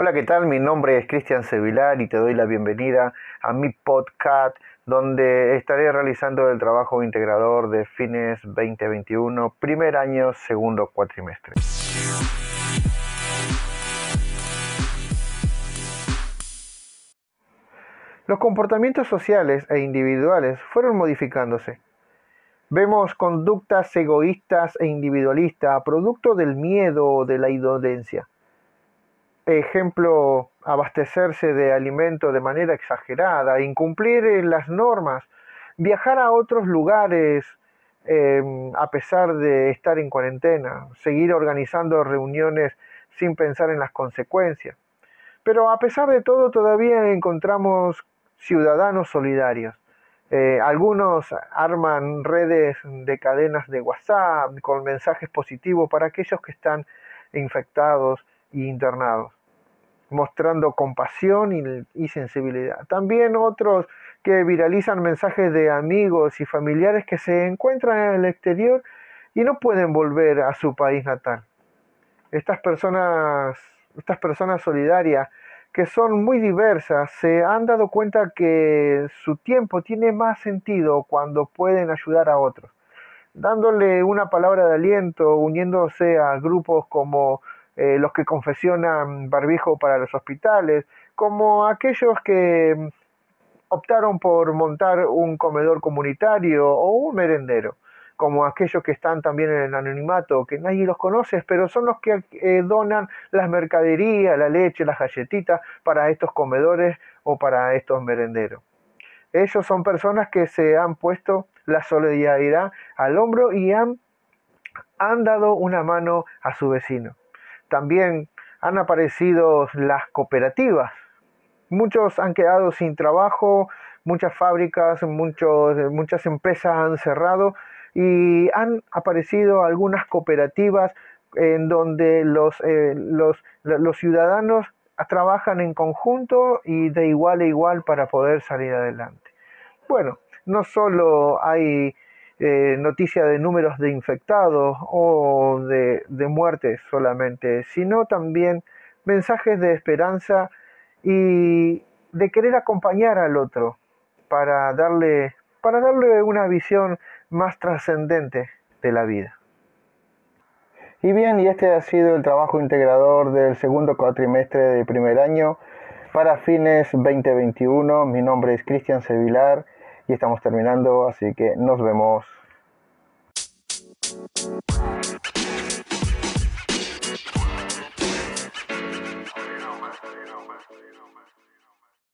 Hola, ¿qué tal? Mi nombre es Cristian Sevilar y te doy la bienvenida a mi podcast donde estaré realizando el trabajo integrador de fines 2021, primer año, segundo cuatrimestre. Los comportamientos sociales e individuales fueron modificándose. Vemos conductas egoístas e individualistas, producto del miedo o de la indolencia ejemplo, abastecerse de alimento de manera exagerada, incumplir las normas, viajar a otros lugares em, a pesar de estar en cuarentena, seguir organizando reuniones sin pensar en las consecuencias. Pero a pesar de todo todavía encontramos ciudadanos solidarios. Eh, algunos arman redes de cadenas de WhatsApp con mensajes positivos para aquellos que están infectados e internados mostrando compasión y, sensibilidad. También otros que viralizan mensajes de amigos y familiares que se encuentran en el exterior y no pueden volver a su país natal. Estas personas, estas personas solidarias que son muy diversas, se han dado cuenta que su tiempo tiene más sentido cuando pueden ayudar a otros, dándole una palabra de aliento, uniéndose a grupos como eh, los que confesionan barbijo para los hospitales, como aquellos que mm, optaron por montar un comedor comunitario o un merendero, como aquellos que están también en el anonimato, que nadie los conoce, pero son los que eh, donan las mercaderías, la leche, las galletitas para estos comedores o para estos merenderos. Ellos son personas que se han puesto la solidaridad al hombro y han, han dado una mano a su vecino. También han aparecido las cooperativas. Muchos han quedado sin trabajo, muchas fábricas, muchos, muchas empresas han cerrado y han aparecido algunas cooperativas en donde los, eh, los, los ciudadanos trabajan en conjunto y de igual a igual para poder salir adelante. Bueno, no solo hay eh, noticia de números de infectados o de, de muertes solamente, sino también mensajes de esperanza y de querer acompañar al otro para darle, para darle una visión más trascendente de la vida. Y bien, y este ha sido el trabajo integrador del segundo cuatrimestre de primer año para fines 2021. Mi nombre es Cristian Sevilar y estamos terminando, así que nos vemos.